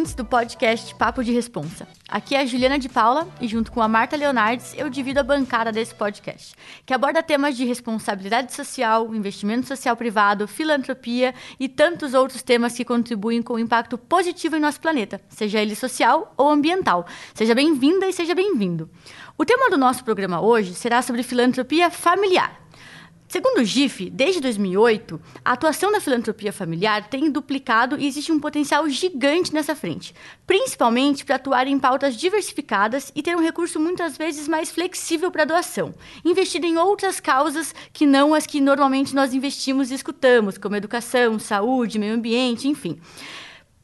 ouvintes do podcast Papo de Responsa. Aqui é a Juliana de Paula e junto com a Marta Leonardes eu divido a bancada desse podcast, que aborda temas de responsabilidade social, investimento social privado, filantropia e tantos outros temas que contribuem com o impacto positivo em nosso planeta, seja ele social ou ambiental. Seja bem-vinda e seja bem-vindo. O tema do nosso programa hoje será sobre filantropia familiar. Segundo o GIF, desde 2008, a atuação da filantropia familiar tem duplicado e existe um potencial gigante nessa frente, principalmente para atuar em pautas diversificadas e ter um recurso muitas vezes mais flexível para doação, investido em outras causas que não as que normalmente nós investimos e escutamos, como educação, saúde, meio ambiente, enfim.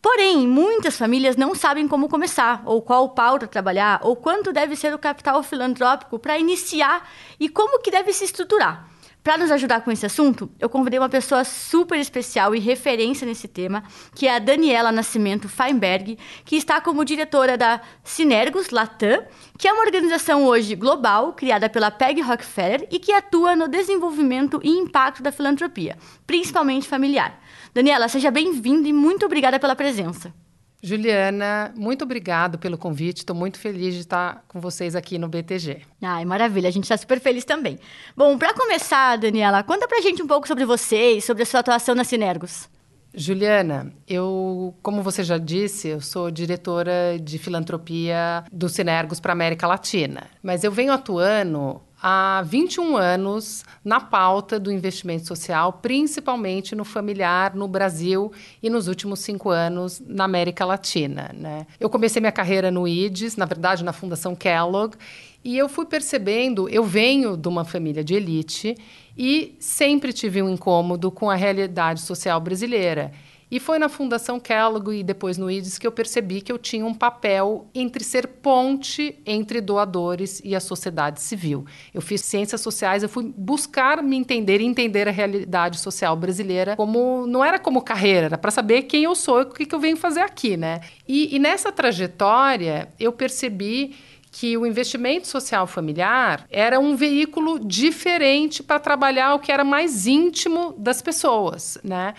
Porém, muitas famílias não sabem como começar, ou qual pauta trabalhar, ou quanto deve ser o capital filantrópico para iniciar e como que deve se estruturar. Para nos ajudar com esse assunto, eu convidei uma pessoa super especial e referência nesse tema, que é a Daniela Nascimento Feinberg, que está como diretora da Sinergos Latam, que é uma organização hoje global, criada pela Peg Rockefeller e que atua no desenvolvimento e impacto da filantropia, principalmente familiar. Daniela, seja bem-vinda e muito obrigada pela presença. Juliana, muito obrigado pelo convite. Estou muito feliz de estar com vocês aqui no BTG. Ai, maravilha. A gente está super feliz também. Bom, para começar, Daniela, conta para a gente um pouco sobre vocês, sobre a sua atuação na Sinergos. Juliana, eu, como você já disse, eu sou diretora de filantropia do Sinergos para América Latina. Mas eu venho atuando há 21 anos na pauta do investimento social, principalmente no familiar no Brasil e nos últimos cinco anos na América Latina. Né? Eu comecei minha carreira no IDES, na verdade na Fundação Kellogg, e eu fui percebendo, eu venho de uma família de elite e sempre tive um incômodo com a realidade social brasileira. E foi na Fundação Kellogg e depois no IDES que eu percebi que eu tinha um papel entre ser ponte entre doadores e a sociedade civil. Eu fiz ciências sociais, eu fui buscar me entender e entender a realidade social brasileira como não era como carreira, era para saber quem eu sou e o que, que eu venho fazer aqui, né? E, e nessa trajetória eu percebi que o investimento social familiar era um veículo diferente para trabalhar o que era mais íntimo das pessoas, né?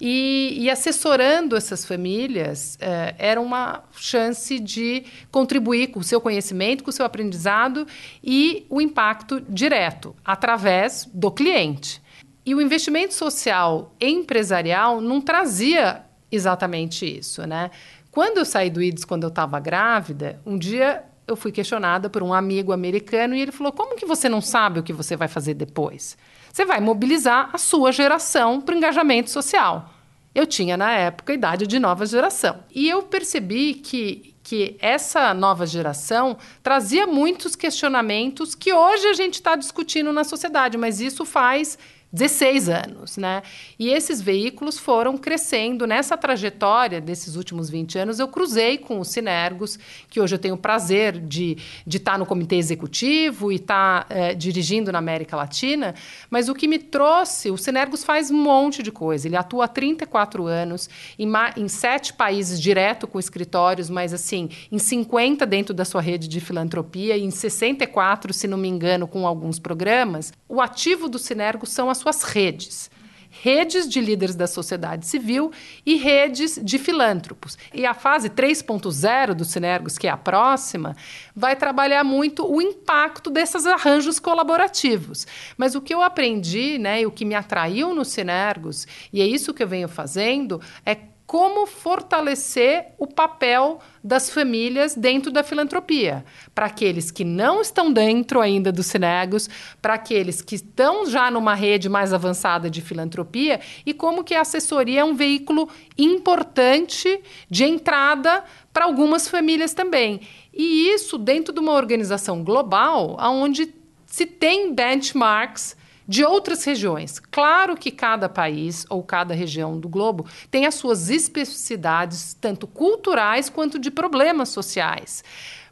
E, e assessorando essas famílias eh, era uma chance de contribuir com o seu conhecimento, com o seu aprendizado e o impacto direto através do cliente. E o investimento social empresarial não trazia exatamente isso, né? Quando eu saí do IDES, quando eu estava grávida, um dia eu fui questionada por um amigo americano e ele falou: Como que você não sabe o que você vai fazer depois? Você vai mobilizar a sua geração para o engajamento social. Eu tinha, na época, a idade de nova geração. E eu percebi que, que essa nova geração trazia muitos questionamentos que hoje a gente está discutindo na sociedade, mas isso faz 16 anos, né? E esses veículos foram crescendo nessa trajetória desses últimos 20 anos. Eu cruzei com o Sinergos, que hoje eu tenho o prazer de, estar no comitê executivo e estar é, dirigindo na América Latina. Mas o que me trouxe, o Sinergos faz um monte de coisa. Ele atua há 34 anos em, em sete países direto com escritórios, mas assim, em 50 dentro da sua rede de filantropia e em 64, se não me engano, com alguns programas. O ativo do Sinergos são as suas redes redes de líderes da sociedade civil e redes de filântropos. E a fase 3.0 do Sinergos, que é a próxima, vai trabalhar muito o impacto desses arranjos colaborativos. Mas o que eu aprendi, né, e o que me atraiu no Sinergos, e é isso que eu venho fazendo, é como fortalecer o papel das famílias dentro da filantropia. Para aqueles que não estão dentro ainda dos Cinegos, para aqueles que estão já numa rede mais avançada de filantropia e como que a assessoria é um veículo importante de entrada para algumas famílias também. E isso dentro de uma organização global, onde se tem benchmarks de outras regiões. Claro que cada país ou cada região do globo tem as suas especificidades, tanto culturais quanto de problemas sociais.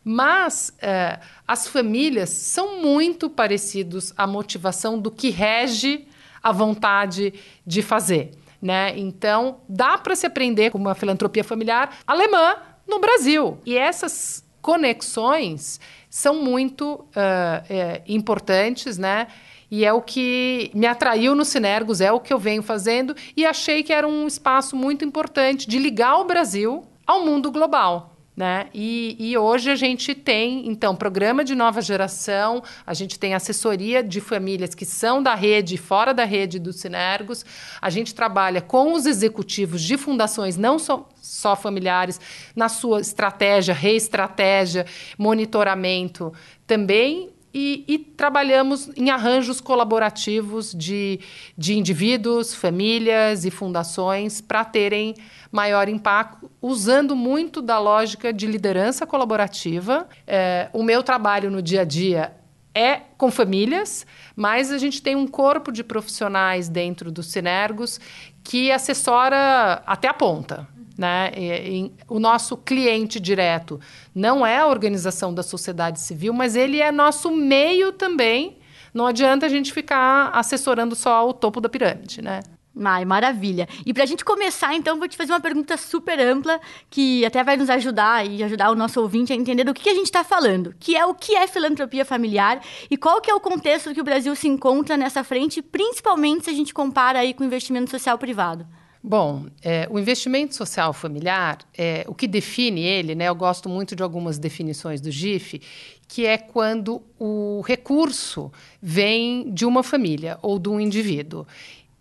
Mas eh, as famílias são muito parecidos à motivação do que rege a vontade de fazer. Né? Então, dá para se aprender com uma filantropia familiar alemã no Brasil. E essas conexões são muito uh, é, importantes, né? E é o que me atraiu no Sinergos, é o que eu venho fazendo e achei que era um espaço muito importante de ligar o Brasil ao mundo global. Né? E, e, hoje a gente tem, então, programa de nova geração, a gente tem assessoria de famílias que são da rede fora da rede dos Sinergos, a gente trabalha com os executivos de fundações, não só, só familiares, na sua estratégia, reestratégia, monitoramento também e, e, trabalhamos em arranjos colaborativos de, de indivíduos, famílias e fundações para terem maior impacto, usando muito da lógica de liderança colaborativa. É, o meu trabalho no dia a dia é com famílias, mas a gente tem um corpo de profissionais dentro dos Sinergos que assessora até a ponta. Né? E, e, o nosso cliente direto não é a organização da sociedade civil, mas ele é nosso meio também. Não adianta a gente ficar assessorando só o topo da pirâmide, né? Ai, maravilha. E para a gente começar, então, vou te fazer uma pergunta super ampla, que até vai nos ajudar e ajudar o nosso ouvinte a entender do que, que a gente está falando, que é o que é filantropia familiar e qual que é o contexto que o Brasil se encontra nessa frente, principalmente se a gente compara aí com investimento social privado. Bom, é, o investimento social familiar, é, o que define ele, né, eu gosto muito de algumas definições do GIF, que é quando o recurso vem de uma família ou de um indivíduo.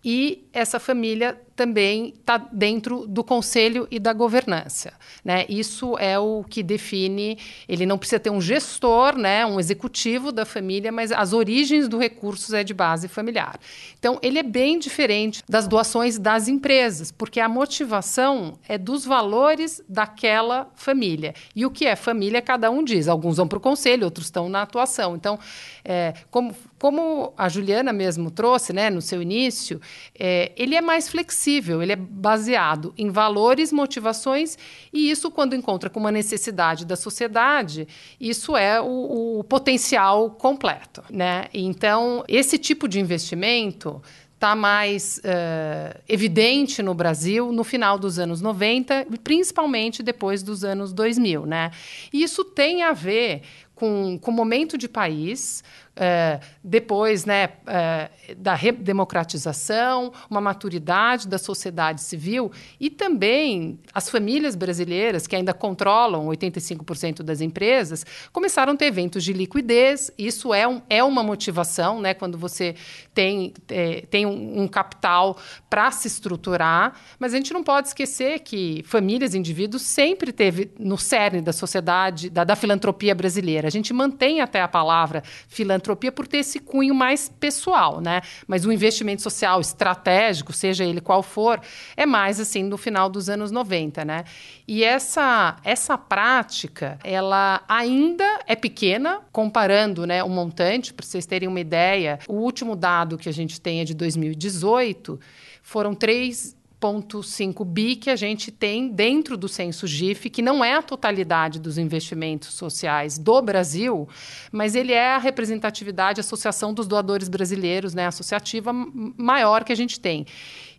E essa família também está dentro do conselho e da governança. Né? Isso é o que define. Ele não precisa ter um gestor, né, um executivo da família, mas as origens do recurso é de base familiar. Então, ele é bem diferente das doações das empresas, porque a motivação é dos valores daquela família. E o que é família, cada um diz. Alguns vão para o conselho, outros estão na atuação. Então, é, como, como a Juliana mesmo trouxe né, no seu início, é, ele é mais flexível ele é baseado em valores, motivações, e isso, quando encontra com uma necessidade da sociedade, isso é o, o potencial completo. Né? Então, esse tipo de investimento está mais uh, evidente no Brasil no final dos anos 90, principalmente depois dos anos 2000. Né? E isso tem a ver com, com o momento de país, é, depois né, é, da democratização, uma maturidade da sociedade civil e também as famílias brasileiras, que ainda controlam 85% das empresas, começaram a ter eventos de liquidez. Isso é, um, é uma motivação né, quando você tem, é, tem um, capital para se estruturar, mas a gente não pode esquecer que famílias, indivíduos, sempre teve no cerne da sociedade, da, da filantropia brasileira. A gente mantém até a palavra filantropia filantropia por ter esse cunho mais pessoal, né? Mas o investimento social estratégico, seja ele qual for, é mais assim no final dos anos 90, né? E essa essa prática, ela ainda é pequena comparando, né, o montante, para vocês terem uma ideia. O último dado que a gente tem é de 2018, foram 3 1,5 bi que a gente tem dentro do censo GIF, que não é a totalidade dos investimentos sociais do Brasil, mas ele é a representatividade, a associação dos doadores brasileiros, né, associativa maior que a gente tem.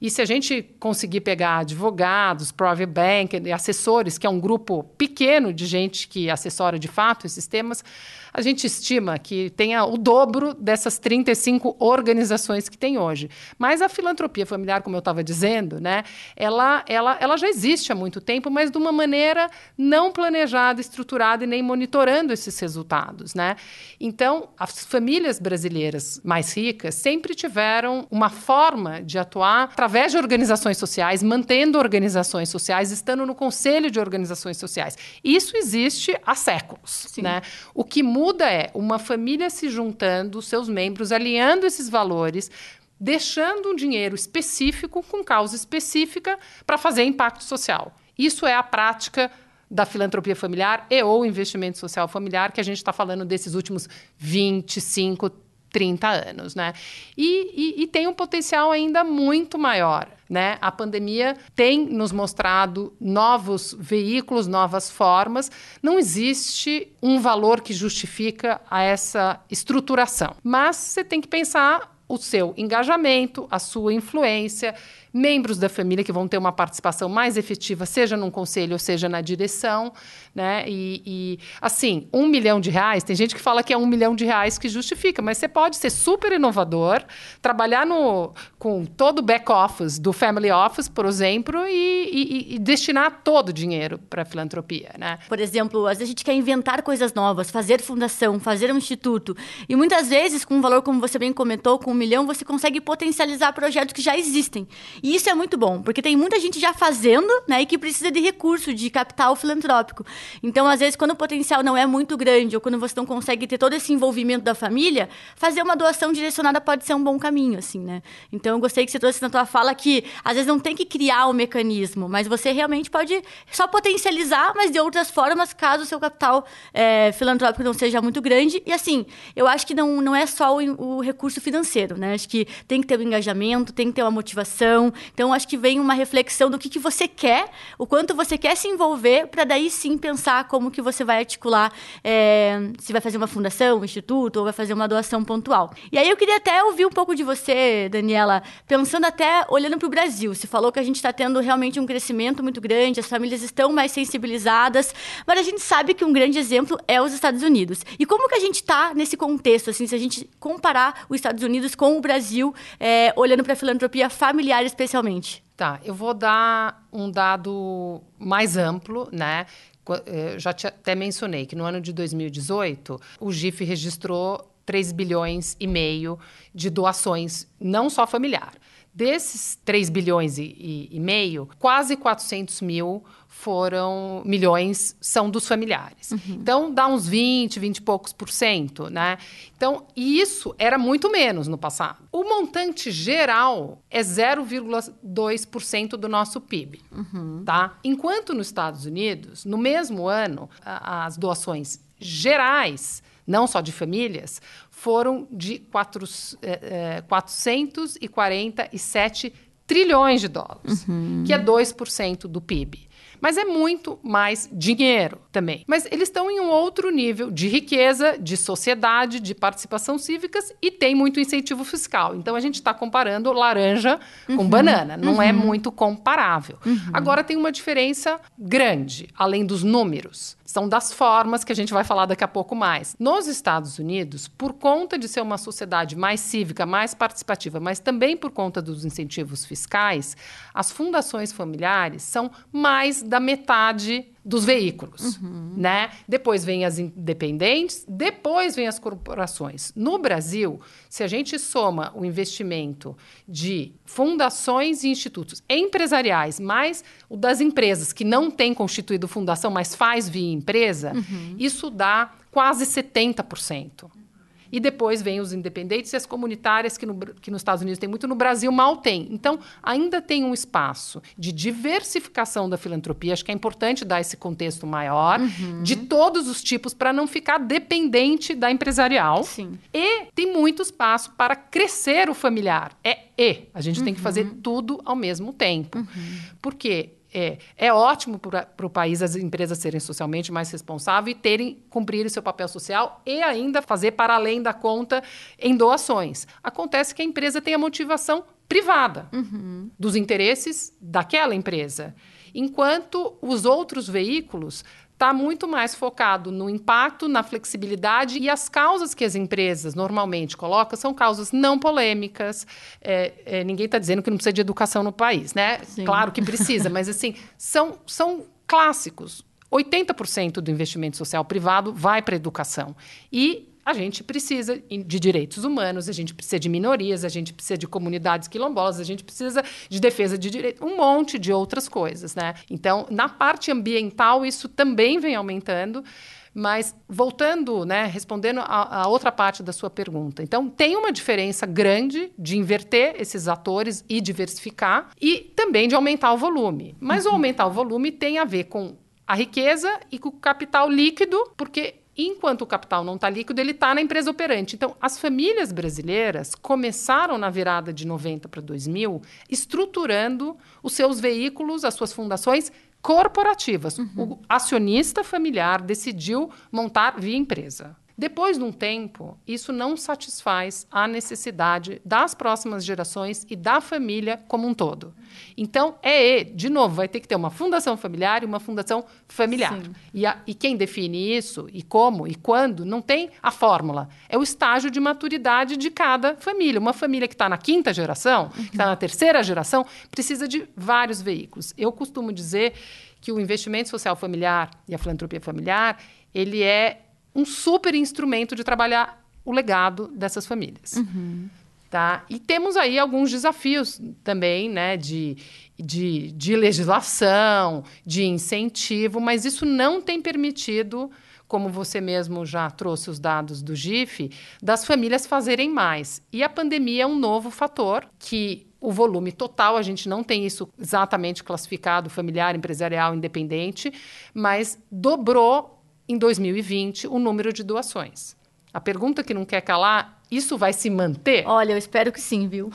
E se a gente conseguir pegar advogados, private bank, assessores, que é um grupo pequeno de gente que assessora de fato esses temas, a gente estima que tenha o dobro dessas 35 organizações que tem hoje. Mas a filantropia familiar, como eu estava dizendo, né, ela, ela, ela já existe há muito tempo, mas de uma maneira não planejada, estruturada e nem monitorando esses resultados. Né? Então, as famílias brasileiras mais ricas sempre tiveram uma forma de atuar através de organizações sociais, mantendo organizações sociais, estando no conselho de organizações sociais. Isso existe há séculos. Né? O que muda é uma família se juntando, seus membros alinhando esses valores, deixando um dinheiro específico com causa específica para fazer impacto social. Isso é a prática da filantropia familiar e ou investimento social familiar que a gente está falando desses últimos 25, 30 anos, né? E, e, e, tem um potencial ainda muito maior, né? A pandemia tem nos mostrado novos veículos, novas formas. Não existe um valor que justifica a essa estruturação, mas você tem que pensar o seu engajamento, a sua influência, membros da família que vão ter uma participação mais efetiva, seja num conselho ou seja na direção, né? E, e, assim, um milhão de reais, tem gente que fala que é um milhão de reais que justifica, mas você pode ser super inovador, trabalhar no, com todo o back-office do Family Office, por exemplo, e, e, e destinar todo o dinheiro para filantropia, né? Por exemplo, às vezes a gente quer inventar coisas novas, fazer fundação, fazer um instituto, e muitas vezes, com um valor, como você bem comentou, com um milhão, você consegue potencializar projetos que já existem. E isso é muito bom, porque tem muita gente já fazendo, né, e que precisa de recurso, de capital filantrópico. Então, às vezes, quando o potencial não é muito grande, ou quando você não consegue ter todo esse envolvimento da família, fazer uma doação direcionada pode ser um bom caminho, assim, né? Então, eu gostei que você trouxe na tua fala que, às vezes, não tem que criar o um mecanismo, mas você realmente pode só potencializar, mas de outras formas, caso o seu capital é, filantrópico não seja muito grande. E, assim, eu acho que não, não é só o, o recurso financeiro, né? Acho que tem que ter o um engajamento, tem que ter uma motivação. Então, acho que vem uma reflexão do que, que você quer, o quanto você quer se envolver, para daí sim pensar como que você vai articular, é, se vai fazer uma fundação, um instituto, ou vai fazer uma doação pontual. E aí eu queria até ouvir um pouco de você, Daniela, pensando até olhando para o Brasil. Você falou que a gente está tendo realmente um crescimento muito grande, as famílias estão mais sensibilizadas, mas a gente sabe que um grande exemplo é os Estados Unidos. E como que a gente está nesse contexto, assim, se a gente comparar os Estados Unidos com o Brasil, é, olhando para a filantropia familiar especialmente? Tá, eu vou dar um dado mais amplo, né? Eu eh, já até mencionei que no ano de 2018 o GIF registrou 3 bilhões e meio de doações, não só familiar. Desses 3 bilhões e, e, e meio, quase 400 mil foram milhões são dos familiares. Uhum. Então dá uns 20, 20 e poucos por cento, né? Então, isso era muito menos no passado. O montante geral é 0,2% do nosso PIB, uhum. tá? Enquanto nos Estados Unidos, no mesmo ano, as doações gerais, não só de famílias, foram de 4, é, é, 447 trilhões de dólares, uhum. que é 2% do PIB. Mas é muito mais dinheiro também. Mas eles estão em um outro nível de riqueza, de sociedade, de participação cívicas e tem muito incentivo fiscal. Então a gente está comparando laranja uhum. com banana. Não é uhum. é muito comparável. Uhum. Agora tem uma diferença grande, além dos números são das formas que a gente vai falar daqui a pouco mais. Nos Estados Unidos, por conta de ser uma sociedade mais cívica, mais participativa, mas também por conta dos incentivos fiscais, as fundações familiares são mais da metade dos veículos, uhum. né? Depois vem as independentes, depois vem as corporações. No Brasil, se a gente soma o investimento de fundações e institutos empresariais, mais o das empresas que não tem constituído fundação, mas faz via empresa, uhum. isso dá quase 70%. E depois vem os independentes e as comunitárias, que, no, que nos Estados Unidos tem muito, no Brasil mal tem. Então, ainda tem um espaço de diversificação da filantropia. Acho que é importante dar esse contexto maior, uhum. de todos os tipos, para não ficar dependente da empresarial. Sim. E tem muito espaço para crescer o familiar. É e. A gente uhum. tem que fazer uhum. tudo ao mesmo tempo. Uhum. Porque é, é ótimo para o país as empresas serem socialmente mais responsáveis e terem cumprir o seu papel social e ainda fazer para além da conta em doações. Acontece que a empresa tem a motivação privada uhum. dos interesses daquela empresa, enquanto os outros veículos está muito mais focado no impacto, na flexibilidade e as causas que as empresas normalmente colocam são causas não polêmicas. É, é, ninguém está dizendo que não precisa de educação no país, né? Sim. Claro que precisa, mas assim, são, são clássicos. 80% do investimento social privado vai para a educação. E a gente precisa de direitos humanos, a gente precisa de minorias, a gente precisa de comunidades quilombolas, a gente precisa de defesa de direitos, um monte de outras coisas, né? Então, na parte ambiental, isso também vem aumentando. Mas voltando, né, respondendo a, a, outra parte da sua pergunta. Então, tem uma diferença grande de inverter esses atores e diversificar e também de aumentar o volume. Mas uhum. o aumentar o volume tem a ver com a riqueza e com o capital líquido, porque enquanto o capital não está líquido, ele está na empresa operante. Então, as famílias brasileiras começaram na virada de 90 para 2000 estruturando os seus veículos, as suas fundações corporativas. Uhum. O acionista familiar decidiu montar via empresa. Depois de um tempo, isso não satisfaz a necessidade das próximas gerações e da família como um todo. Então, é, de novo, vai ter que ter uma fundação familiar e uma fundação familiar. E, a, e quem define isso, e como, e quando, não tem a fórmula. É o estágio de maturidade de cada família. Uma família que está na quinta geração, que está na terceira geração, precisa de vários veículos. Eu costumo dizer que o investimento social familiar e a filantropia familiar, ele é um super instrumento de trabalhar o legado dessas famílias. Uhum. Tá? E temos aí alguns desafios também, né, de, de, de legislação, de incentivo, mas isso não tem permitido, como você mesmo já trouxe os dados do GIF, das famílias fazerem mais. E a pandemia é um novo fator que o volume total, a gente não tem isso exatamente classificado, familiar, empresarial, independente, mas dobrou em 2020 o número de doações. A pergunta que não quer calar isso vai se manter? Olha, eu espero que sim, viu?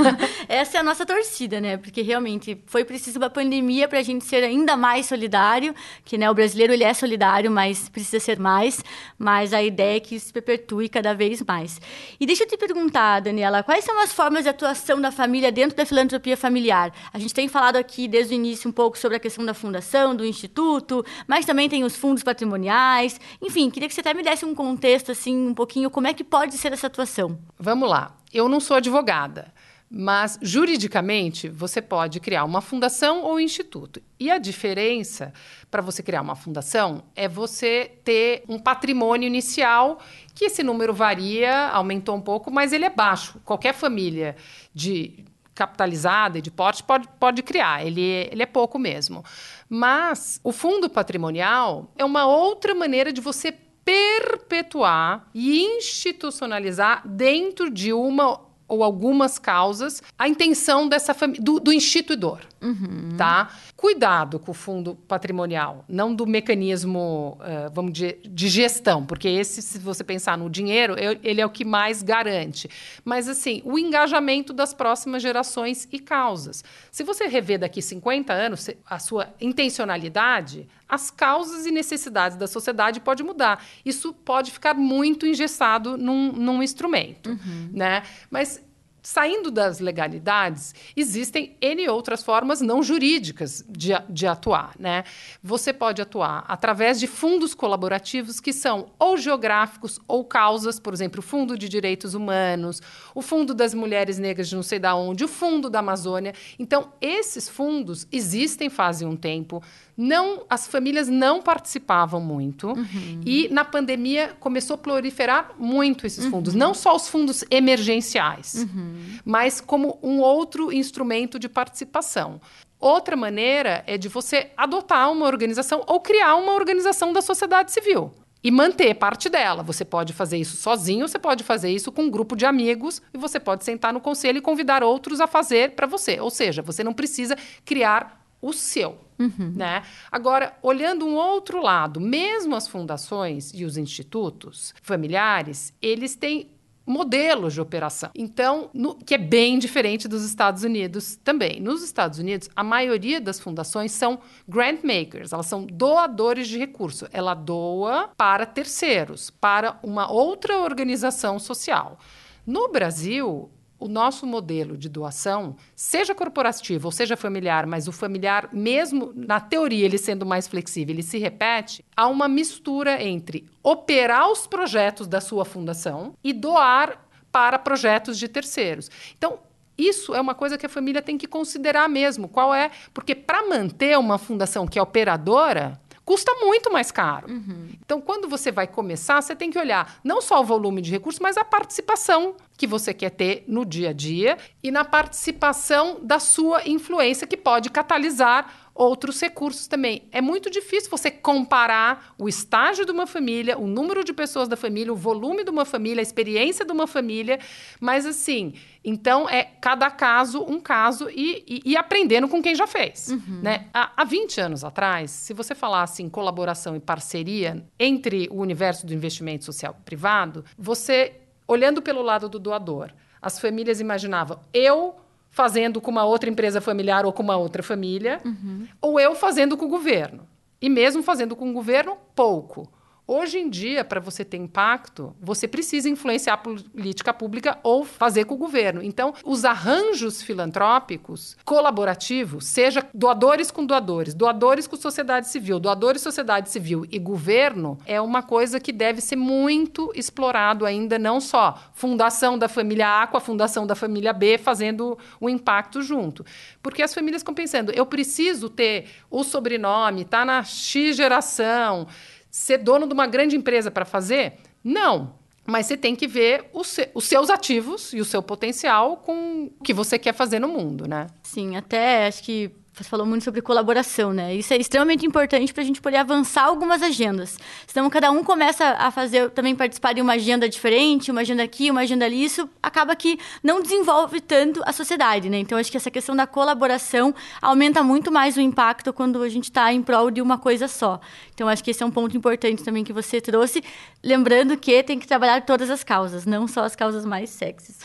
Essa é a nossa torcida, né? Porque realmente foi preciso uma pandemia para a gente ser ainda mais solidário, que né, o brasileiro ele é solidário, mas precisa ser mais. Mas a ideia é que isso se perpetue cada vez mais. E deixa eu te perguntar, Daniela, quais são as formas de atuação da família dentro da filantropia familiar? A gente tem falado aqui desde o início um pouco sobre a questão da fundação, do instituto, mas também tem os fundos patrimoniais. Enfim, queria que você até me desse um contexto assim, um pouquinho como é que pode ser essa atuação? Vamos lá. Eu não sou advogada, mas juridicamente você pode criar uma fundação ou instituto. E a diferença para você criar uma fundação é você ter um patrimônio inicial que esse número varia, aumentou um pouco, mas ele é baixo. Qualquer família de capitalizada e de porte pode, pode criar, ele, ele é pouco mesmo. Mas o fundo patrimonial é uma outra maneira de você perpetuar e institucionalizar dentro de uma ou algumas causas a intenção dessa do, do instituidor, uhum. tá? Cuidado com o fundo patrimonial, não do mecanismo, uh, vamos dizer, de gestão, porque esse, se você pensar no dinheiro, ele é o que mais garante. Mas, assim, o engajamento das próximas gerações e causas. Se você rever daqui 50 anos a sua intencionalidade, as causas e necessidades da sociedade pode mudar. Isso pode ficar muito engessado num, num instrumento, uhum. né? Mas Saindo das legalidades, existem N outras formas não jurídicas de, de atuar. Né? Você pode atuar através de fundos colaborativos que são ou geográficos ou causas, por exemplo, o Fundo de Direitos Humanos, o Fundo das Mulheres Negras de não sei da onde, o Fundo da Amazônia. Então, esses fundos existem fazem um tempo, não as famílias não participavam muito uhum. e na pandemia começou a proliferar muito esses uhum. fundos, não só os fundos emergenciais, uhum. mas como um outro instrumento de participação. Outra maneira é de você adotar uma organização ou criar uma organização da sociedade civil e manter parte dela. Você pode fazer isso sozinho, você pode fazer isso com um grupo de amigos e você pode sentar no conselho e convidar outros a fazer para você. Ou seja, você não precisa criar o seu. Uhum. Né? Agora, olhando um outro lado, mesmo as fundações e os institutos familiares, eles têm modelos de operação. Então, no, que é bem diferente dos Estados Unidos também. Nos Estados Unidos, a maioria das fundações são grant makers, elas são doadores de recurso. Ela doa para terceiros, para uma outra organização social. No Brasil, o nosso modelo de doação, seja corporativo ou seja familiar, mas o familiar, mesmo na teoria ele sendo mais flexível, ele se repete, há uma mistura entre operar os projetos da sua fundação e doar para projetos de terceiros. Então, isso é uma coisa que a família tem que considerar mesmo. Qual é? Porque para manter uma fundação que é operadora, custa muito mais caro. Uhum. Então, quando você vai começar, você tem que olhar não só o volume de recursos, mas a participação que você quer ter no dia a dia e na participação da sua influência, que pode catalisar outros recursos também. É muito difícil você comparar o estágio de uma família, o número de pessoas da família, o volume de uma família, a experiência de uma família, mas assim, então é cada caso um caso e, e, e aprendendo com quem já fez. Uhum. Né? Há, há 20 anos atrás, se você falasse em colaboração e parceria entre o universo do investimento social privado, você, olhando pelo lado do doador, as famílias imaginavam, eu fazendo com uma outra empresa familiar ou com uma outra família, uhum. ou eu fazendo com o governo. E mesmo fazendo com o governo, pouco. Hoje em dia, para você ter impacto, você precisa influenciar a política pública ou fazer com o governo. Então, os arranjos filantrópicos colaborativos, seja doadores com doadores, doadores com sociedade civil, doadores sociedade civil e governo, é uma coisa que deve ser muito explorado ainda, não só fundação da família A com a fundação da família B fazendo o impacto junto. Porque as famílias ficam pensando, eu preciso ter o sobrenome, tá na X geração, ser dono de uma grande empresa para fazer? Não. Mas você tem que ver os, seus ativos e o seu potencial com o que você quer fazer no mundo, né? Sim, até acho que você falou muito sobre colaboração, né? Isso é extremamente importante para a gente poder avançar algumas agendas. Senão, cada um começa a fazer, também participar de uma agenda diferente, uma agenda aqui, uma agenda ali. Isso acaba que não desenvolve tanto a sociedade, né? Então, acho que essa questão da colaboração aumenta muito mais o impacto quando a gente está em prol de uma coisa só. Então, acho que esse é um ponto importante também que você trouxe. Lembrando que tem que trabalhar todas as causas, não só as causas mais sexys.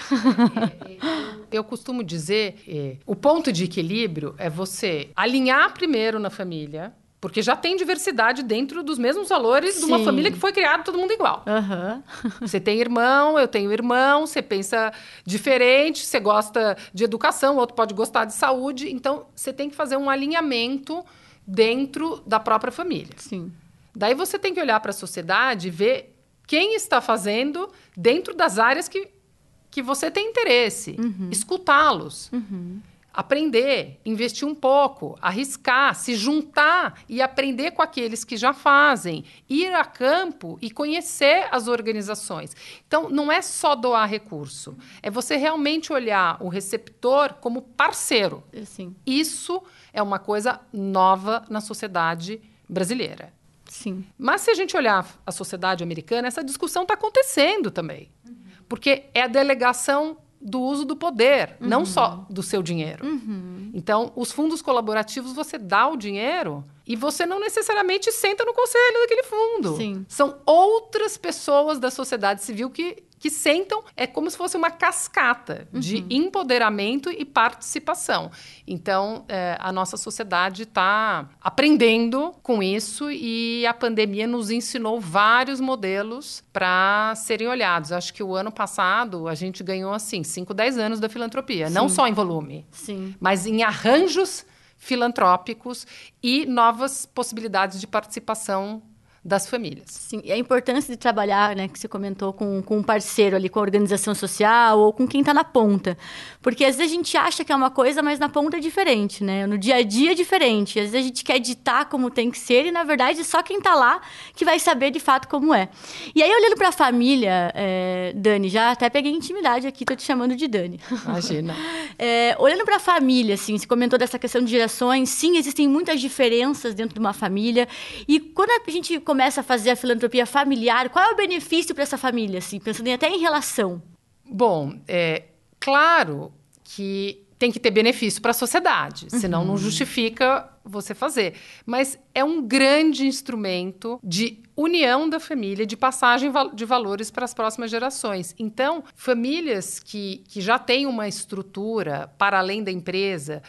Eu costumo dizer, é, o ponto de equilíbrio é você você alinhar primeiro na família, porque já tem diversidade dentro dos mesmos valores Sim. de uma família que foi criada todo mundo igual. Uhum. você tem irmão, eu tenho irmão, você pensa diferente, você gosta de educação, outro pode gostar de saúde. Então, você tem que fazer um alinhamento dentro da própria família. Sim. Daí você tem que olhar para a sociedade e ver quem está fazendo dentro das áreas que, que você tem interesse. Uhum. Escutá-los. Uhum aprender, investir um pouco, arriscar, se juntar e aprender com aqueles que já fazem, ir a campo e conhecer as organizações. Então, não é só doar recurso, é você realmente olhar o receptor como parceiro. Sim. Isso é uma coisa nova na sociedade brasileira. Sim. Mas se a gente olhar a sociedade americana, essa discussão está acontecendo também. Porque é a delegação do uso do poder, uhum. não só do seu dinheiro. Uhum. Então, os fundos colaborativos, você dá o dinheiro e você não necessariamente senta no conselho daquele fundo. Sim. São outras pessoas da sociedade civil que que sentam, é como se fosse uma cascata uhum. de empoderamento e participação. Então, é, a nossa sociedade está aprendendo com isso e a pandemia nos ensinou vários modelos para serem olhados. Acho que o ano passado a gente ganhou, assim, 5, 10 anos da filantropia. Sim. Não só em volume, Sim. mas em arranjos filantrópicos e novas possibilidades de participação das famílias. Sim, e a importância de trabalhar, né, que você comentou, com, com um parceiro ali, com a organização social ou com quem está na ponta. Porque às vezes a gente acha que é uma coisa, mas na ponta é diferente, né? No dia a dia é diferente. Às vezes a gente quer ditar como tem que ser e, na verdade, só quem está lá que vai saber de fato como é. E aí, olhando para a família, é, Dani, já até peguei intimidade aqui, tô te chamando de Dani. Imagina. é, olhando para a família, assim, você comentou dessa questão de gerações, sim, existem muitas diferenças dentro de uma família. E quando a gente começa a fazer a filantropia familiar, qual é o benefício para essa família, assim, pensando até em relação? Bom, é claro que tem que ter benefício para a sociedade, uhum. senão não justifica você fazer. Mas é um grande instrumento de união da família, de passagem de valores para as próximas gerações. Então, famílias que, que já têm uma estrutura para além da empresa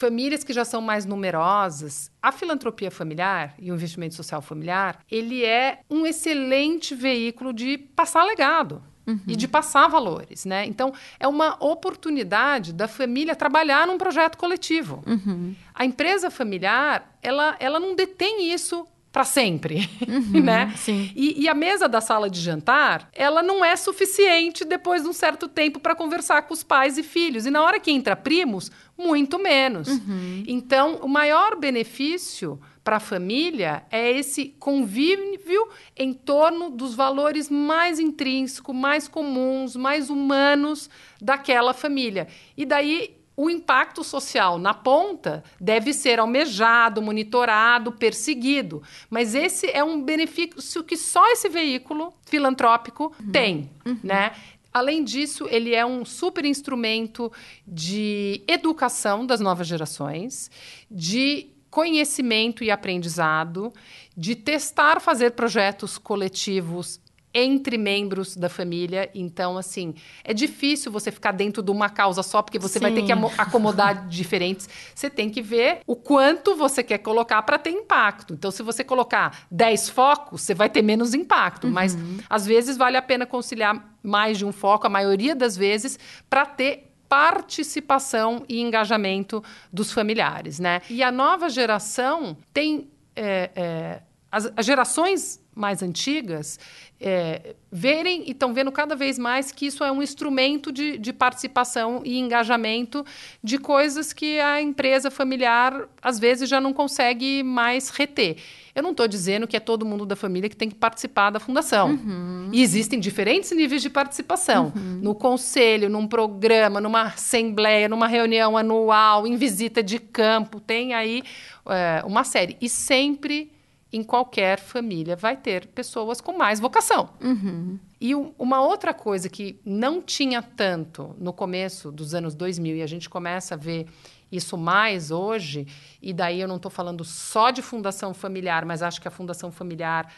famílias que já são mais numerosas, a filantropia familiar e o investimento social familiar, ele é um excelente veículo de passar legado. Uhum. E de passar valores, né? Então, é uma oportunidade da família trabalhar num projeto coletivo. Uhum. A empresa familiar, ela, ela não detém isso para sempre, uhum, né? Sim. E, e, a mesa da sala de jantar, ela não é suficiente depois de um certo tempo para conversar com os pais e filhos. E na hora que entra primos, muito menos. Uhum. Então, o maior benefício para a família é esse convívio em torno dos valores mais intrínsecos, mais comuns, mais humanos daquela família. E daí o impacto social na ponta deve ser almejado, monitorado, perseguido. Mas esse é um benefício que só esse veículo filantrópico uhum. tem, uhum. né? Além disso, ele é um super instrumento de educação das novas gerações, de conhecimento e aprendizado, de testar fazer projetos coletivos entre membros da família. Então, assim, é difícil você ficar dentro de uma causa só, porque você Sim. vai ter que acomodar diferentes. Você tem que ver o quanto você quer colocar para ter impacto. Então, se você colocar 10 focos, você vai ter menos impacto. Uhum. Mas, às vezes, vale a pena conciliar mais de um foco, a maioria das vezes, para ter participação e engajamento dos familiares, né? E a nova geração tem é, é, as, as, gerações mais antigas é, verem e estão vendo cada vez mais que isso é um instrumento de, de, participação e engajamento de coisas que a empresa familiar às vezes já não consegue mais reter. Eu não estou dizendo que é todo mundo da família que tem que participar da fundação. Uhum. E existem diferentes níveis de participação. Uhum. No conselho, num programa, numa assembleia, numa reunião anual, em visita de campo, tem aí é, uma série. E sempre em qualquer família vai ter pessoas com mais vocação. Uhum. E uma outra coisa que não tinha tanto no começo dos anos 2000 e a gente começa a ver isso mais hoje, e daí eu não estou falando só de fundação familiar, mas acho que a fundação familiar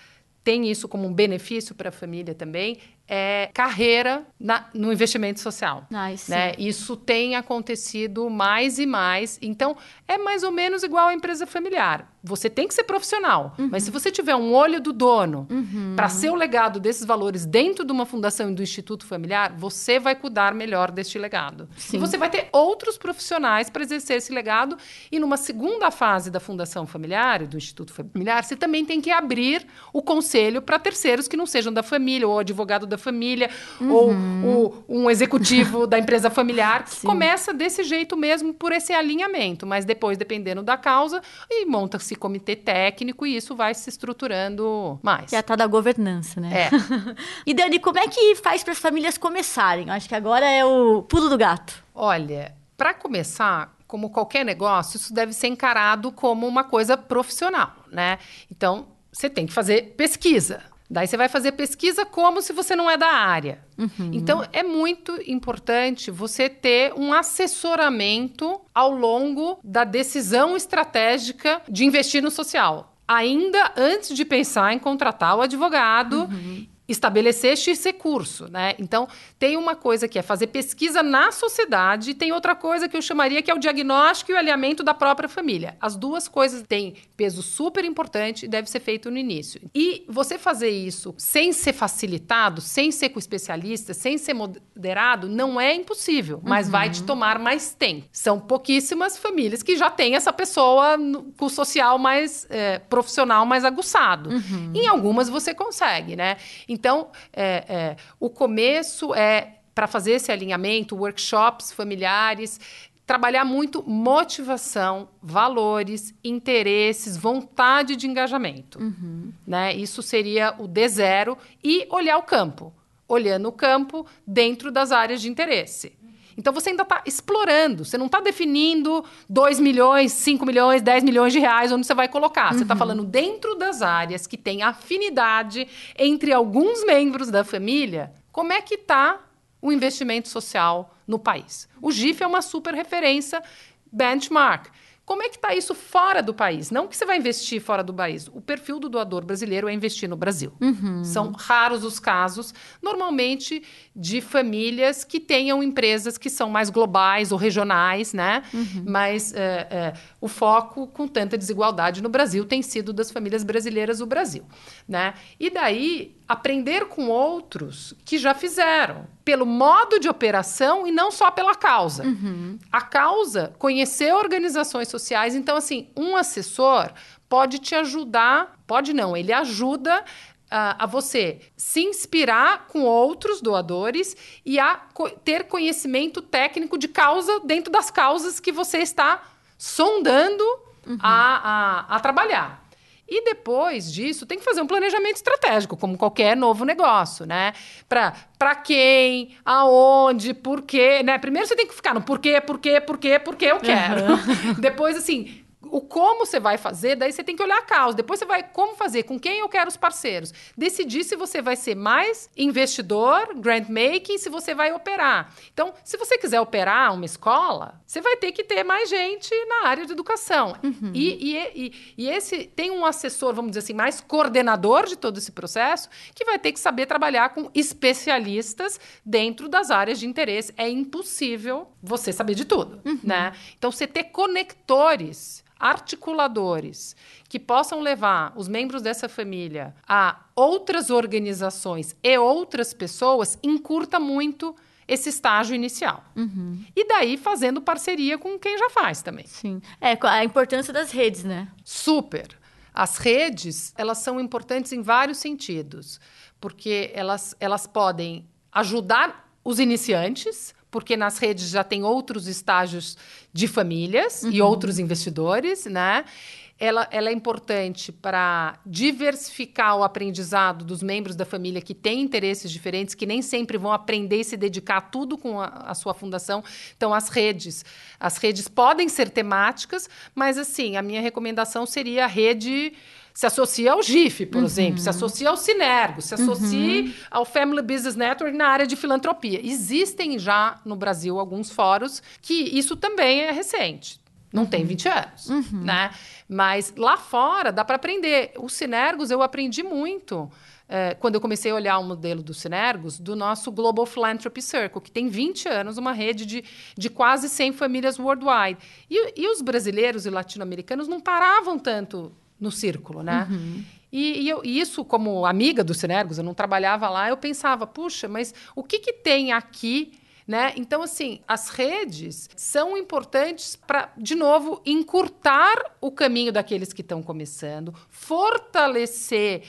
tem isso como um benefício para a família também, é carreira na, no investimento social. Nice. Né? Isso tem acontecido mais e mais. Então, é mais ou menos igual à empresa familiar. Você tem que ser profissional, uhum. mas se você tiver um olho do dono uhum. para ser o legado desses valores dentro de uma fundação e do instituto familiar, você vai cuidar melhor deste legado. Sim. E você vai ter outros profissionais para exercer esse legado. E numa segunda fase da fundação familiar e do instituto familiar, você também tem que abrir o conselho para terceiros que não sejam da família ou advogado da família uhum. ou o, um executivo da empresa familiar. Que começa desse jeito mesmo por esse alinhamento, mas depois dependendo da causa e monta-se comitê técnico e isso vai se estruturando mais. Que é a tal da governança, né? É. e Dani, como é que faz para as famílias começarem? Acho que agora é o pulo do gato. Olha, para começar, como qualquer negócio, isso deve ser encarado como uma coisa profissional, né? Então, você tem que fazer pesquisa. Daí você vai fazer pesquisa como se você não é da área. Uhum. Então é muito importante você ter um assessoramento ao longo da decisão estratégica de investir no social ainda antes de pensar em contratar o advogado uhum estabelecer esse recurso, né? Então, tem uma coisa que é fazer pesquisa na sociedade e tem outra coisa que eu chamaria que é o diagnóstico e o alinhamento da própria família. As duas coisas têm peso super importante e deve ser feito no início. E você fazer isso sem ser facilitado, sem ser com especialista, sem ser moderado, não é impossível, mas uhum. vai te tomar mais tempo. São pouquíssimas famílias que já têm essa pessoa com o social mais é, profissional mais aguçado. Uhum. Em algumas você consegue, né? Então, é, é, o começo é para fazer esse alinhamento, workshops familiares, trabalhar muito motivação, valores, interesses, vontade de engajamento. Uhum. Né? Isso seria o D0 e olhar o campo. Olhando o campo dentro das áreas de interesse. Então você ainda está explorando, você não está definindo 2 milhões, 5 milhões, 10 milhões de reais onde você vai colocar. Tá uhum. Você está falando dentro das áreas que tem afinidade entre alguns membros da família, como é que está o investimento social no país. O GIF é uma super referência benchmark. Como é que está isso fora do país? Não que você vai investir fora do país. O perfil do doador brasileiro é investir no Brasil. Uhum. São raros os casos, normalmente de famílias que tenham empresas que são mais globais ou regionais, né? Uhum. Mas é, é, o foco com tanta desigualdade no Brasil tem sido das famílias brasileiras o Brasil, né? E daí aprender com outros que já fizeram, pelo modo de operação e não só pela causa. Uhum. A causa, conhecer organizações sociais. Então, assim, um assessor pode te ajudar, pode não, ele ajuda a, a você se inspirar com outros doadores e a ter conhecimento técnico de causa dentro das causas que você está sondando uhum. a, a, a trabalhar. E depois disso, tem que fazer um planejamento estratégico, como qualquer novo negócio, né? Para quem, aonde, por quê, né? Primeiro você tem que ficar no porquê, porquê, porquê, porquê eu quero. Uhum. depois, assim, o como você vai fazer, daí você tem que olhar a causa. Depois você vai como fazer, com quem eu quero os parceiros. Decidir se você vai ser mais investidor, grant making, se você vai operar. Então, se você quiser operar uma escola, você vai ter que ter mais gente na área de educação. Uhum. E, e, e, e esse tem um assessor, vamos dizer assim, mais coordenador de todo esse processo, que vai ter que saber trabalhar com especialistas dentro das áreas de interesse. É impossível você saber de tudo, uhum. né? Então, você ter conectores articuladores que possam levar os membros dessa família a outras organizações e outras pessoas encurta muito esse estágio inicial. Uhum. E daí fazendo parceria com quem já faz também. Sim. É, a importância das redes, né? Super. As redes, elas são importantes em vários sentidos, porque elas, elas podem ajudar os iniciantes, porque nas redes já tem outros estágios de famílias uhum. e outros investidores, né? Ela, ela é importante para diversificar o aprendizado dos membros da família que têm interesses diferentes, que nem sempre vão aprender e se dedicar tudo com a, a sua fundação. Então, as redes, as redes podem ser temáticas, mas assim, a minha recomendação seria a rede se associa ao GIF, por uhum. exemplo, se associa ao Sinergo, se associa uhum. ao Family Business Network na área de filantropia. Existem já no Brasil alguns fóruns que isso também é recente. Não uhum. tem 20 anos, né? Mas lá fora dá para aprender. Os Sinergos eu aprendi muito é, quando eu comecei a olhar o modelo dos Sinergos, do nosso Global Philanthropy Circle, que tem 20 anos, uma rede de, de quase 100 famílias worldwide. E, e os brasileiros e latino-americanos não paravam tanto no círculo, né? Uhum. E, e, eu, e, isso, como amiga do Sinergos, eu não trabalhava lá, eu pensava, puxa, mas o que, que tem aqui né? Então, assim, as redes são importantes para, de novo, encurtar o caminho daqueles que estão começando, fortalecer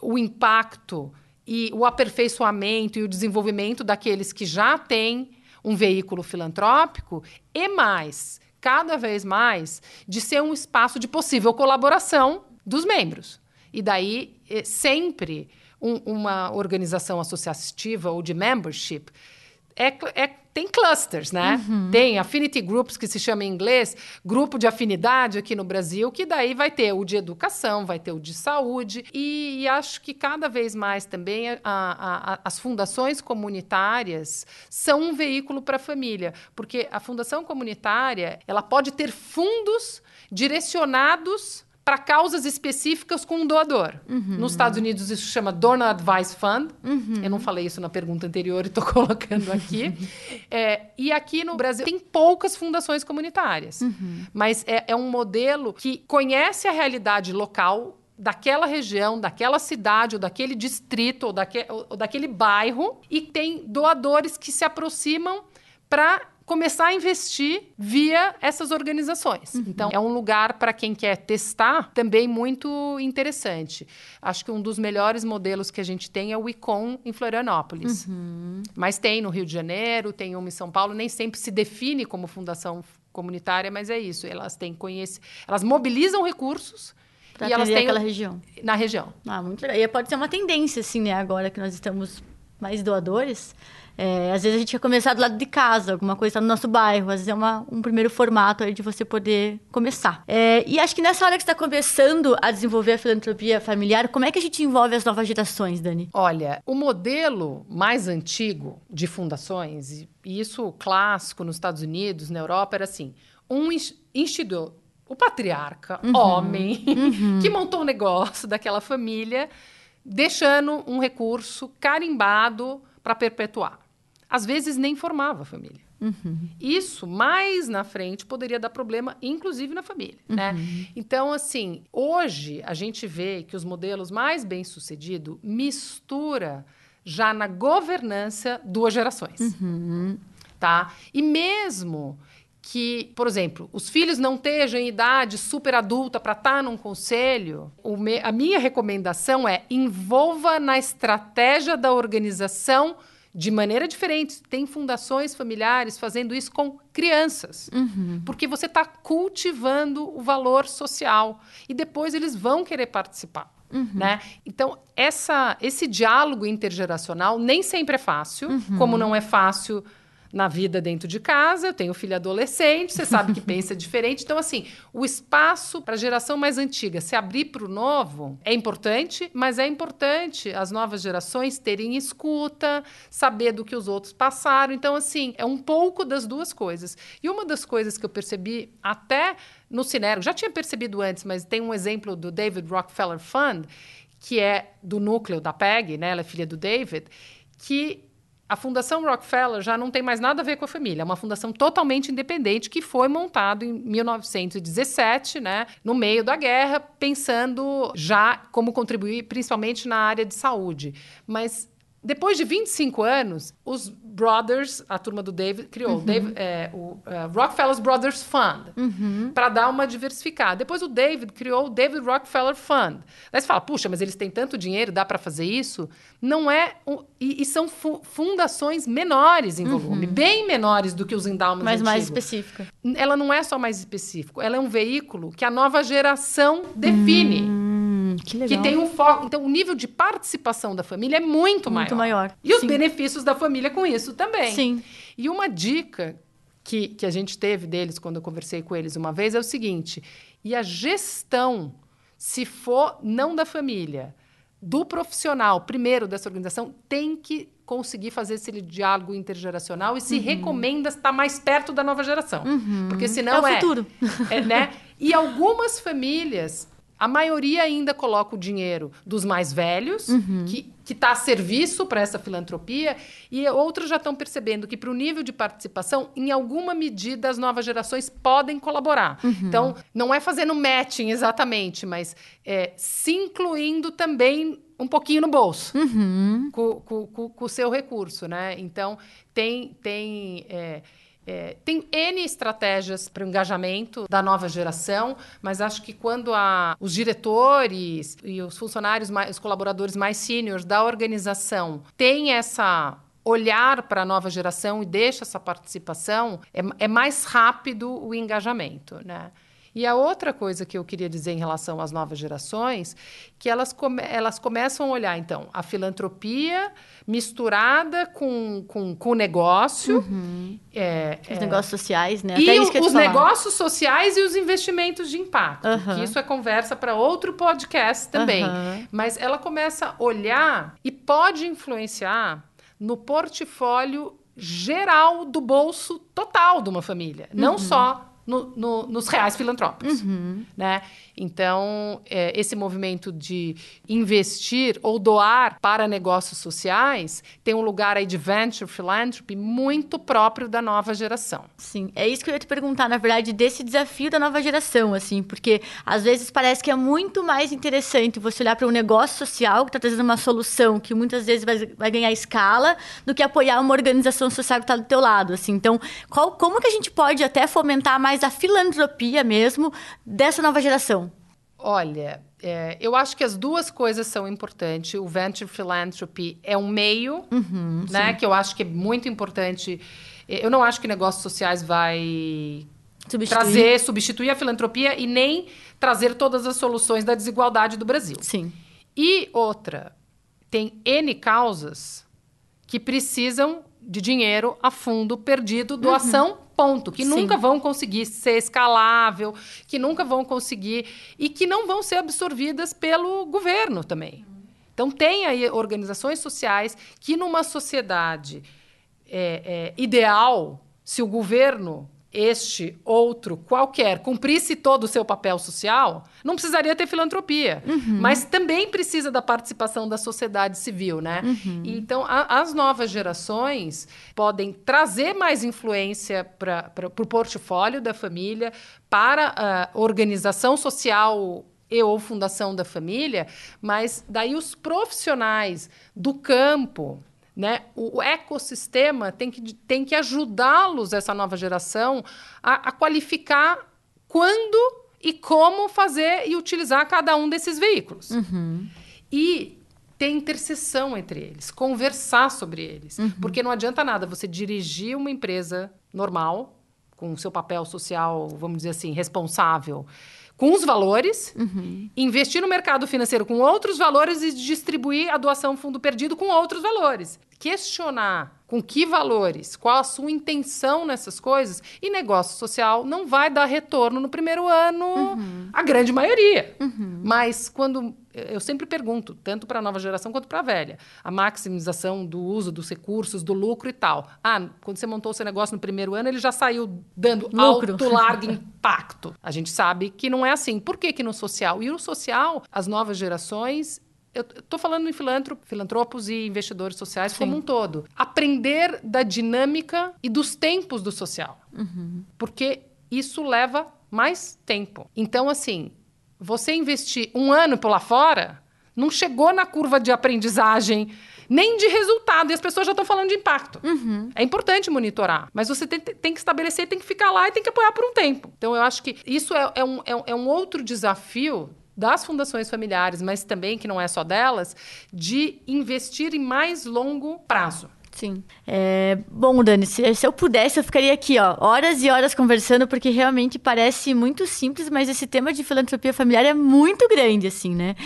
o impacto e o aperfeiçoamento e o desenvolvimento daqueles que já têm um veículo filantrópico e mais, cada vez mais, de ser um espaço de possível colaboração dos membros. E daí, eh, sempre um, uma organização associativa ou de membership é, é, tem clusters, né? Uhum. Tem affinity groups, que se chama em inglês, grupo de afinidade aqui no Brasil, que daí vai ter o de educação, vai ter o de saúde. E, e acho que cada vez mais também a, a, a, as fundações comunitárias são um veículo para a família, porque a fundação comunitária ela pode ter fundos direcionados para causas específicas com um doador. Uhum. Nos Estados Unidos isso chama Donor Advice Fund. Uhum. Eu não falei isso na pergunta anterior e estou colocando aqui. é, e aqui no Brasil tem poucas fundações comunitárias, uhum. mas é, é um modelo que conhece a realidade local daquela região, daquela cidade, ou daquele distrito, ou, daque, ou daquele bairro, e tem doadores que se aproximam para começar a investir via essas organizações. Uhum. Então, é um lugar para quem quer testar também muito interessante. Acho que um dos melhores modelos que a gente tem é o ICOM em Florianópolis. Uhum. Mas tem no Rio de Janeiro, tem uma em São Paulo, nem sempre se define como fundação comunitária, mas é isso. Elas têm conhece, elas mobilizam recursos Pra e elas têm aquela região. Na região. Ah, muito legal. E pode ser uma tendência, assim, né? Agora que nós estamos mais doadores, é, às vezes a gente quer começar do lado de casa, alguma coisa no nosso bairro. Às vezes é uma, um primeiro formato aí de você poder começar. É, e acho que nessa hora que você está começando a desenvolver a filantropia familiar, como é que a gente envolve as novas gerações, Dani? Olha, o modelo mais antigo de fundações, e isso clássico nos Estados Unidos, na Europa, era assim: um instituto, o patriarca, uhum, homem, uhum. que montou um negócio daquela família, deixando um recurso carimbado para perpetuar às vezes nem formava a família. Uhum. Isso, mais na frente, poderia dar problema, inclusive na família. Uhum. Né? Então, assim, hoje a gente vê que os modelos mais bem-sucedidos mistura já na governança duas gerações. Uhum. Tá? E mesmo que, por exemplo, os filhos não estejam em idade super adulta para estar tá num conselho, me, a minha recomendação é envolva na estratégia da organização de maneira diferente. Tem fundações familiares fazendo isso com crianças, uhum. porque você está cultivando o valor social e depois eles vão querer participar. Uhum. Né? Então, essa, esse diálogo intergeracional nem sempre é fácil, uhum. como não é fácil na vida dentro de casa, eu tenho filho adolescente, você sabe que pensa diferente. Então, assim, o espaço para a geração mais antiga se abrir para o novo é importante, mas é importante as novas gerações terem escuta, saber do que os outros passaram. Então, assim, é um pouco das duas coisas. E uma das coisas que eu percebi até no Cinergo, já tinha percebido antes, mas tem um exemplo do David Rockefeller Fund, que é do núcleo da PEG, né? Ela é filha do David, que a Fundação Rockefeller já não tem mais nada a ver com a família. É uma fundação totalmente independente que foi montado em 1917, né, no meio da guerra, pensando já como contribuir principalmente na área de saúde. Mas depois de 25 anos, os Brothers, a turma do David, criou uhum. David, é, o uh, Rockefeller Brothers Fund uhum. para dar uma diversificada. Depois o David criou o David Rockefeller Fund. Aí você fala, puxa, mas eles têm tanto dinheiro, dá para fazer isso? Não é. Um, e, e, são fu fundações menores em volume, uhum. bem menores do que os endowments Mas antigos. mais específica. Ela não é só mais específico, ela é um veículo que a nova geração define. Hum. Que legal. Que tem um foco. Então, o nível de participação da família é muito, muito maior. maior. E Sim. os benefícios da família com isso também. Sim. E uma dica que, que a gente teve deles quando eu conversei com eles uma vez é o seguinte: e a gestão, se for não da família, do profissional, primeiro dessa organização, tem que conseguir fazer esse diálogo intergeracional e se uhum. recomenda estar mais perto da nova geração. Uhum. Porque senão é. O é, futuro. é né? E algumas famílias a maioria ainda coloca o dinheiro dos mais velhos, uhum. que está a serviço para essa filantropia, e outros já estão percebendo que, para o nível de participação, em alguma medida, as novas gerações podem colaborar. Uhum. Então, não é fazendo matching exatamente, mas é, se incluindo também um pouquinho no bolso uhum. com, o seu recurso. Né? Então, tem. tem é, é, tem N estratégias para o engajamento da nova geração, mas acho que quando a, os diretores e os funcionários, mais, os colaboradores mais seniors da organização têm essa olhar para a nova geração e deixa essa participação, é, é mais rápido o engajamento, né? E a outra coisa que eu queria dizer em relação às novas gerações, que elas, come elas começam a olhar, então, a filantropia misturada com, com, com o negócio. Uhum. É, os é, negócios sociais, né? Até e o, os negócios sociais e os investimentos de impacto. Uhum. Que isso é conversa para outro podcast também. Uhum. Mas ela começa a olhar e pode influenciar no portfólio geral do bolso total de uma família. Não uhum. só no, no, nos reais filantrópicos. Uhum. Né? Então, é, esse movimento de investir ou doar para negócios sociais tem um lugar aí de venture philanthropy muito próprio da nova geração. Sim, é isso que eu ia te perguntar, na verdade, desse desafio da nova geração, assim, porque às vezes parece que é muito mais interessante você olhar para um negócio social que está trazendo uma solução que muitas vezes vai, vai ganhar escala do que apoiar uma organização social que está do teu lado, assim. Então, qual, como que a gente pode até fomentar mais a filantropia mesmo dessa nova geração? Olha, é, eu acho que as duas coisas são importantes. O Venture Philanthropy é um meio, uhum, né? Sim. Que eu acho que é muito importante. Eu não acho que negócios sociais vai substituir. trazer, substituir a filantropia e nem trazer todas as soluções da desigualdade do Brasil. Sim. E outra, tem N causas que precisam de dinheiro a fundo perdido, doação uhum ponto, que Sim. nunca vão conseguir ser escalável, que nunca vão conseguir e que não vão ser absorvidas pelo governo também. Então, tem aí organizações sociais que, numa sociedade é, é, ideal, se o governo este outro qualquer cumprisse todo o seu papel social, não precisaria ter filantropia. Uhum. Mas também precisa da participação da sociedade civil, né? Uhum. Então, a, as novas gerações podem trazer mais influência para o portfólio da família, para a organização social e ou fundação da família, mas daí os profissionais do campo, né? O ecossistema tem que, tem que ajudá-los, essa nova geração, a, a, qualificar quando e como fazer e utilizar cada um desses veículos. Uhum. E ter interseção entre eles, conversar sobre eles. Uhum. Porque não adianta nada você dirigir uma empresa normal, com o seu papel social, vamos dizer assim, responsável, com os valores, uhum. investir no mercado financeiro com outros valores e distribuir a doação fundo perdido com outros valores. Questionar com que valores, qual a sua intenção nessas coisas, e negócio social não vai dar retorno no primeiro ano, uhum. a grande maioria. Uhum. Mas quando eu sempre pergunto, tanto para a nova geração quanto para a velha, a maximização do uso dos recursos, do lucro e tal. Ah, quando você montou o seu negócio no primeiro ano, ele já saiu dando lucro. alto, largo impacto. A gente sabe que não é assim. Por que, que no social? E no social, as novas gerações eu estou falando em filantropos, filantropos e investidores sociais Sim. como um todo. Aprender da dinâmica e dos tempos do social. Uhum. Porque isso leva mais tempo. Então, assim, você investir um ano por lá fora, não chegou na curva de aprendizagem nem de resultado. E as pessoas já estão falando de impacto. Uhum. É importante monitorar, mas você tem, tem, que estabelecer, tem que ficar lá e tem que apoiar por um tempo. Então, eu acho que isso é, é, um, é, é um outro desafio das fundações familiares, mas também que não é só delas, de investir em mais longo prazo. Sim. É, bom, Dani, se, se, eu pudesse, eu ficaria aqui, ó, horas e horas conversando, porque realmente parece muito simples, mas esse tema de filantropia familiar é muito grande, assim, né?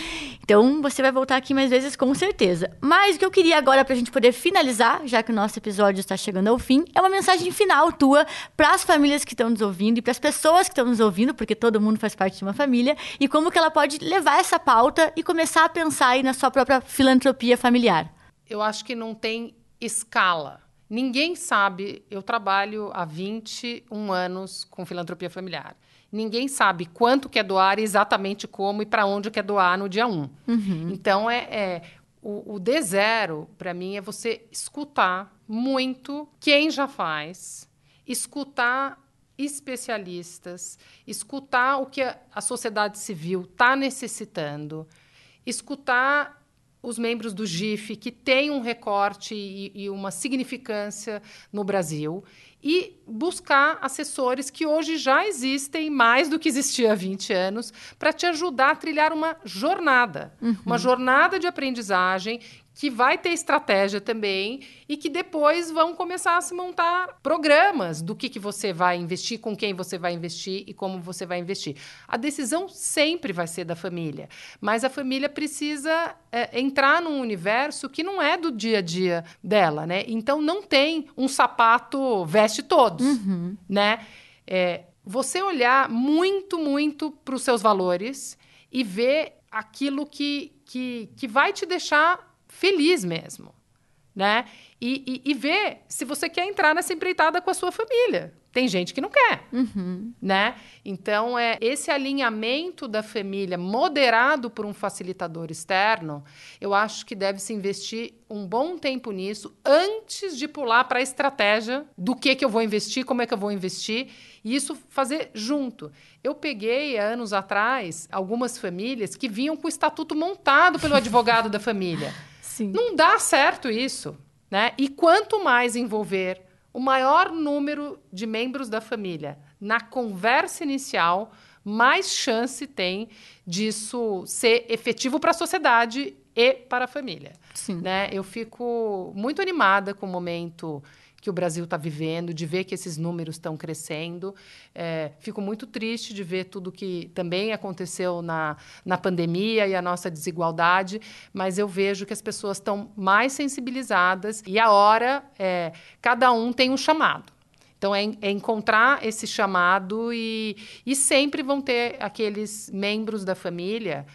Então, você vai voltar aqui mais vezes, com certeza. Mas o que eu queria agora, pra gente poder finalizar, já que o nosso episódio está chegando ao fim, é uma mensagem final tua para as famílias que estão nos ouvindo e para as pessoas que estão nos ouvindo, porque todo mundo faz parte de uma família, e como que ela pode levar essa pauta e começar a pensar aí na sua própria filantropia familiar. Eu acho que não tem escala. Ninguém sabe, eu trabalho há 21 anos com filantropia familiar. Ninguém sabe quanto quer doar, exatamente como e para onde quer doar no dia 1. Uhum. Então, é, é o, o D0, para mim, é você escutar muito quem já faz, escutar especialistas, escutar o que a, a sociedade civil está necessitando, escutar os membros do GIF, que têm um recorte e, e, uma significância no Brasil, e buscar assessores que hoje já existem mais do que existia há 20 anos, para te ajudar a trilhar uma jornada, uhum. uma jornada de aprendizagem que vai ter estratégia também e que depois vão começar a se montar programas do que, que você vai investir, com quem você vai investir e como você vai investir. A decisão sempre vai ser da família, mas a família precisa é, entrar num universo que não é do dia a dia dela, né? Então não tem um sapato veste todos, uhum. né? É, você olhar muito, muito para os seus valores e ver aquilo que, que, que vai te deixar feliz mesmo, né? E, e, e, ver se você quer entrar nessa empreitada com a sua família. Tem gente que não quer, uhum. né? Então, é esse alinhamento da família moderado por um facilitador externo, eu acho que deve se investir um bom tempo nisso antes de pular para a estratégia do que, que eu vou investir, como é que eu vou investir, e isso fazer junto. Eu peguei, anos atrás, algumas famílias que vinham com o estatuto montado pelo advogado da família. Sim. Não dá certo isso. Né? E quanto mais envolver o maior número de membros da família na conversa inicial, mais chance tem disso ser efetivo para a sociedade e para a família. Sim. Né? Eu fico muito animada com o momento que o Brasil está vivendo, de ver que esses números estão crescendo. É, fico muito triste de ver tudo que também aconteceu na, na pandemia e a nossa desigualdade, mas eu vejo que as pessoas estão mais sensibilizadas e a hora, é, cada um tem um chamado. Então, é, é, encontrar esse chamado e, e sempre vão ter aqueles membros da família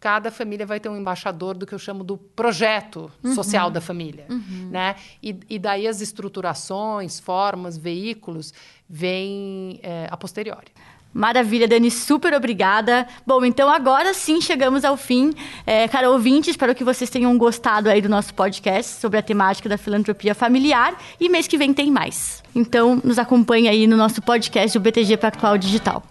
cada família vai ter um embaixador do que eu chamo do projeto uhum. social da família, uhum. né? E, e, daí as estruturações, formas, veículos vêm é, a posteriori. Maravilha, Dani, super obrigada. Bom, então agora sim chegamos ao fim. É, cara, ouvintes, espero que vocês tenham gostado aí do nosso podcast sobre a temática da filantropia familiar e mês que vem tem mais. Então, nos acompanhe aí no nosso podcast do BTG Pactual Digital.